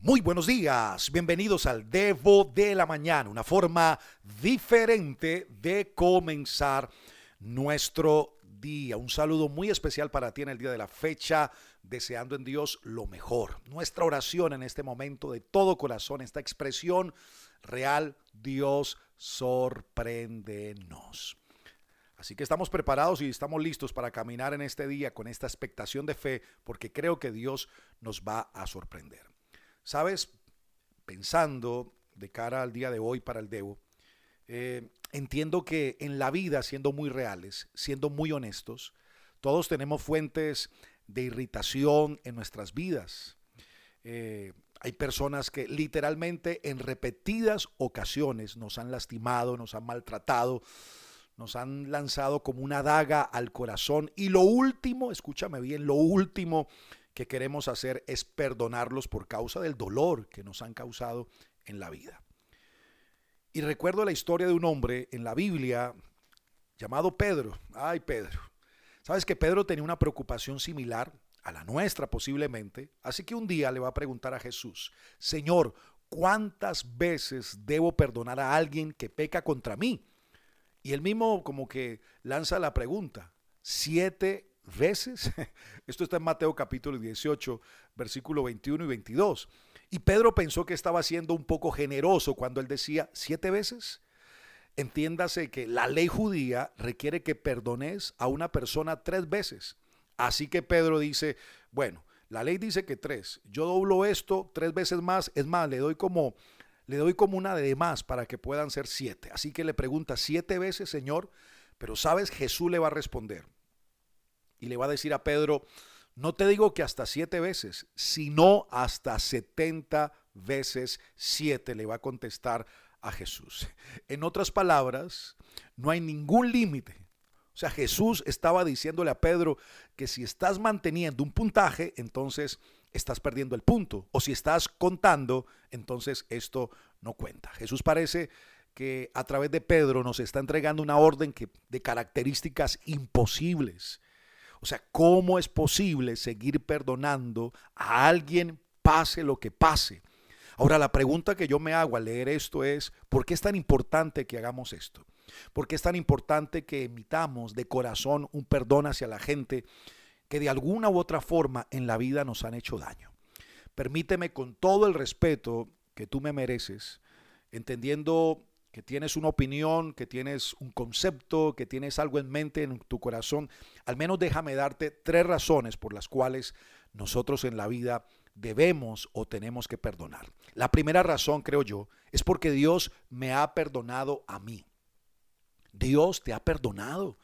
Muy buenos días, bienvenidos al Devo de la Mañana, una forma diferente de comenzar nuestro día. Un saludo muy especial para ti en el día de la fecha, deseando en Dios lo mejor. Nuestra oración en este momento de todo corazón, esta expresión real, Dios sorpréndenos. Así que estamos preparados y estamos listos para caminar en este día con esta expectación de fe, porque creo que Dios nos va a sorprender. Sabes, pensando de cara al día de hoy para el Debo, eh, entiendo que en la vida, siendo muy reales, siendo muy honestos, todos tenemos fuentes de irritación en nuestras vidas. Eh, hay personas que literalmente en repetidas ocasiones nos han lastimado, nos han maltratado, nos han lanzado como una daga al corazón. Y lo último, escúchame bien, lo último que queremos hacer es perdonarlos por causa del dolor que nos han causado en la vida. Y recuerdo la historia de un hombre en la Biblia llamado Pedro. Ay, Pedro. Sabes que Pedro tenía una preocupación similar a la nuestra posiblemente. Así que un día le va a preguntar a Jesús, Señor, ¿cuántas veces debo perdonar a alguien que peca contra mí? Y él mismo como que lanza la pregunta, siete veces. Esto está en Mateo capítulo 18, versículo 21 y 22. Y Pedro pensó que estaba siendo un poco generoso cuando él decía siete veces. Entiéndase que la ley judía requiere que perdones a una persona tres veces. Así que Pedro dice, bueno, la ley dice que tres. Yo doblo esto tres veces más. Es más, le doy como, le doy como una de más para que puedan ser siete. Así que le pregunta siete veces, Señor. Pero sabes, Jesús le va a responder y le va a decir a Pedro, no te digo que hasta siete veces, sino hasta setenta veces siete, le va a contestar a Jesús. En otras palabras, no hay ningún límite. O sea, Jesús estaba diciéndole a Pedro que si estás manteniendo un puntaje, entonces estás perdiendo el punto. O si estás contando, entonces esto no cuenta. Jesús parece que a través de Pedro nos está entregando una orden que, de características imposibles o sea, ¿cómo es posible seguir perdonando a alguien pase lo que pase? Ahora, la pregunta que yo me hago al leer esto es, ¿por qué es tan importante que hagamos esto? ¿Por qué es tan importante que emitamos de corazón un perdón hacia la gente que de alguna u otra forma en la vida nos han hecho daño? Permíteme con todo el respeto que tú me mereces, entendiendo que tienes una opinión, que tienes un concepto, que tienes algo en mente en tu corazón, al menos déjame darte tres razones por las cuales nosotros en la vida debemos o tenemos que perdonar. La primera razón, creo yo, es porque Dios me ha perdonado a mí. Dios te ha perdonado.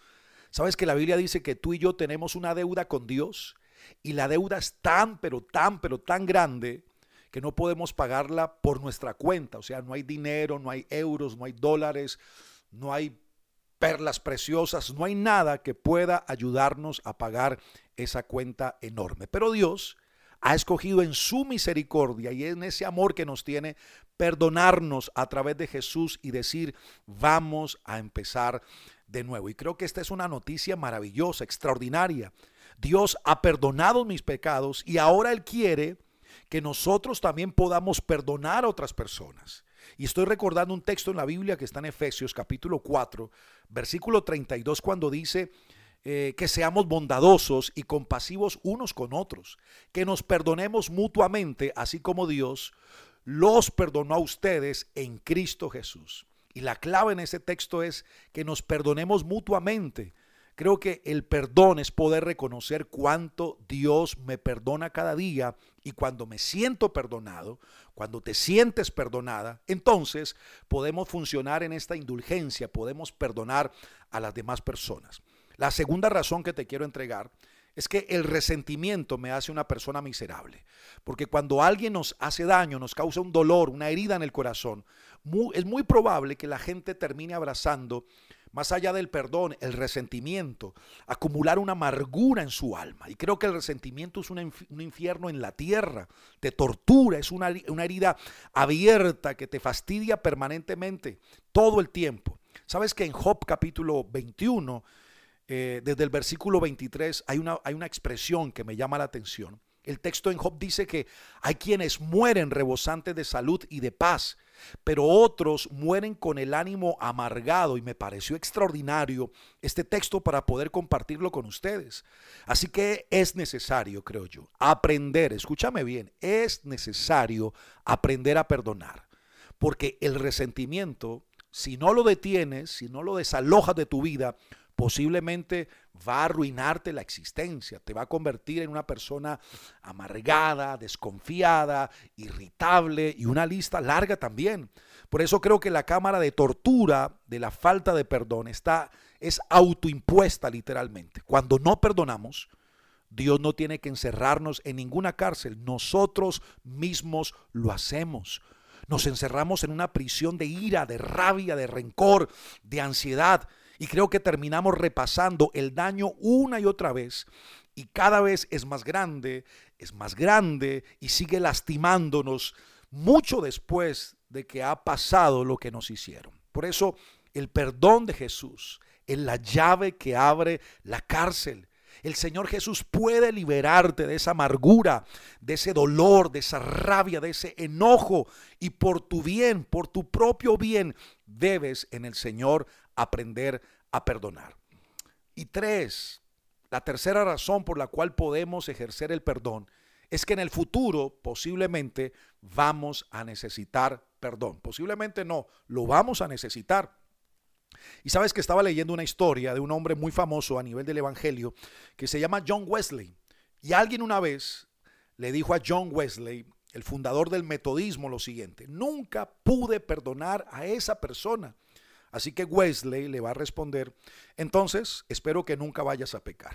¿Sabes que la Biblia dice que tú y yo tenemos una deuda con Dios? Y la deuda es tan, pero tan, pero tan grande que no podemos pagarla por nuestra cuenta. O sea, no hay dinero, no hay euros, no hay dólares, no hay perlas preciosas, no hay nada que pueda ayudarnos a pagar esa cuenta enorme. Pero Dios ha escogido en su misericordia y en ese amor que nos tiene, perdonarnos a través de Jesús y decir, vamos a empezar de nuevo. Y creo que esta es una noticia maravillosa, extraordinaria. Dios ha perdonado mis pecados y ahora Él quiere que nosotros también podamos perdonar a otras personas. Y estoy recordando un texto en la Biblia que está en Efesios capítulo 4, versículo 32, cuando dice eh, que seamos bondadosos y compasivos unos con otros, que nos perdonemos mutuamente, así como Dios los perdonó a ustedes en Cristo Jesús. Y la clave en ese texto es que nos perdonemos mutuamente. Creo que el perdón es poder reconocer cuánto Dios me perdona cada día y cuando me siento perdonado, cuando te sientes perdonada, entonces podemos funcionar en esta indulgencia, podemos perdonar a las demás personas. La segunda razón que te quiero entregar es que el resentimiento me hace una persona miserable. Porque cuando alguien nos hace daño, nos causa un dolor, una herida en el corazón, es muy probable que la gente termine abrazando más allá del perdón, el resentimiento, acumular una amargura en su alma. Y creo que el resentimiento es un, infierno en la tierra, te tortura, es una, herida abierta que te fastidia permanentemente, todo el tiempo. Sabes que en Job capítulo 21, eh, desde el versículo 23, hay una, hay una expresión que me llama la atención. El texto en Job dice que hay quienes mueren rebosantes de salud y de paz, pero otros mueren con el ánimo amargado y me pareció extraordinario este texto para poder compartirlo con ustedes. Así que es necesario, creo yo, aprender, escúchame bien, es necesario aprender a perdonar, porque el resentimiento, si no lo detienes, si no lo desalojas de tu vida, posiblemente va a arruinarte la existencia, te va a convertir en una persona amargada, desconfiada, irritable y una lista larga también. Por eso creo que la cámara de tortura de la falta de perdón está es autoimpuesta literalmente. Cuando no perdonamos, Dios no tiene que encerrarnos en ninguna cárcel, nosotros mismos lo hacemos. Nos encerramos en una prisión de ira, de rabia, de rencor, de ansiedad y creo que terminamos repasando el daño una y otra vez y cada vez es más grande, es más grande y sigue lastimándonos mucho después de que ha pasado lo que nos hicieron. Por eso el perdón de Jesús es la llave que abre la cárcel. El Señor Jesús puede liberarte de esa amargura, de ese dolor, de esa rabia, de ese enojo. Y por tu bien, por tu propio bien, debes en el Señor aprender a perdonar. Y tres, la tercera razón por la cual podemos ejercer el perdón es que en el futuro posiblemente vamos a necesitar perdón. Posiblemente no, lo vamos a necesitar. Y sabes que estaba leyendo una historia de un hombre muy famoso a nivel del Evangelio que se llama John Wesley. Y alguien una vez le dijo a John Wesley, el fundador del metodismo, lo siguiente, nunca pude perdonar a esa persona. Así que Wesley le va a responder, entonces espero que nunca vayas a pecar.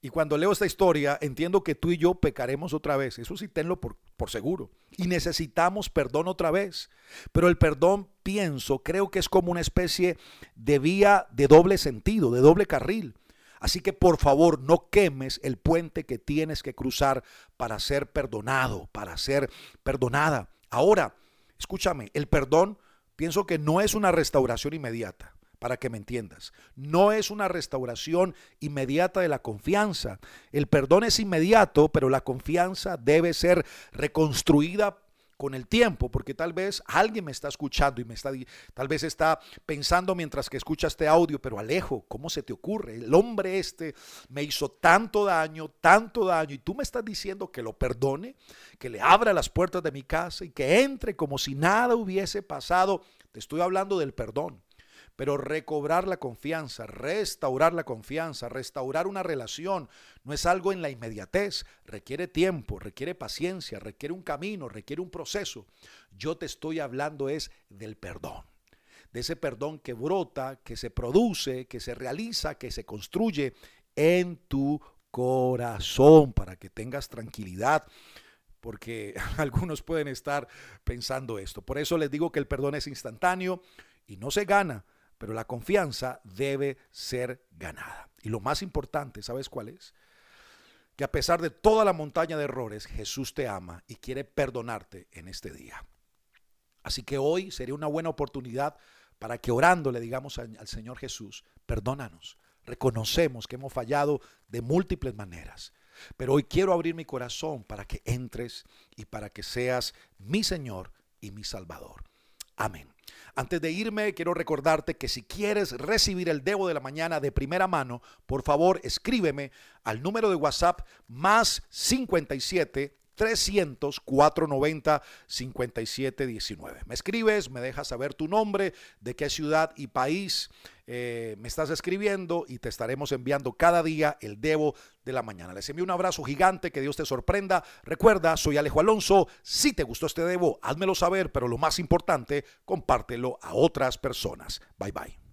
Y cuando leo esta historia, entiendo que tú y yo pecaremos otra vez. Eso sí, tenlo por, por, seguro. Y necesitamos perdón otra vez. Pero el perdón, pienso, creo que es como una especie de vía de doble sentido, de doble carril. Así que por favor, no quemes el puente que tienes que cruzar para ser perdonado, para ser perdonada. Ahora, escúchame, el perdón pienso que no es una restauración inmediata, para que me entiendas. No es una restauración inmediata de la confianza. El perdón es inmediato, pero la confianza debe ser reconstruida con el tiempo, porque tal vez alguien me está escuchando y me está, tal vez está pensando mientras que escucha este audio, pero Alejo, ¿cómo se te ocurre? El hombre este me hizo tanto daño, tanto daño, y tú me estás diciendo que lo perdone, que le abra las puertas de mi casa y que entre como si nada hubiese pasado. Te estoy hablando del perdón. Pero recobrar la confianza, restaurar la confianza, restaurar una relación, no es algo en la inmediatez, requiere tiempo, requiere paciencia, requiere un camino, requiere un proceso. Yo te estoy hablando es del perdón, de ese perdón que brota, que se produce, que se realiza, que se construye en tu corazón para que tengas tranquilidad porque algunos pueden estar pensando esto. Por eso les digo que el perdón es instantáneo y no se gana, pero la confianza debe ser ganada. Y lo más importante, ¿sabes cuál es? Que a pesar de toda la montaña de errores, Jesús te ama y quiere perdonarte en este día. Así que hoy sería una buena oportunidad para que orando le digamos al Señor Jesús, perdónanos. Reconocemos que hemos fallado de múltiples maneras. Pero hoy quiero abrir mi corazón para que entres y para que seas mi Señor y mi Salvador. Amén. Antes de irme, quiero recordarte que si quieres recibir el Debo de la Mañana de primera mano, por favor escríbeme al número de WhatsApp más 57 300 490 5719. Me escribes, me dejas saber tu nombre, de qué ciudad y país eh, me estás escribiendo y te estaremos enviando cada día el Debo de la mañana. Les envío un abrazo gigante, que Dios te sorprenda. Recuerda, soy Alejo Alonso. Si te gustó este Debo, házmelo saber, pero lo más importante, compártelo a otras personas. Bye bye.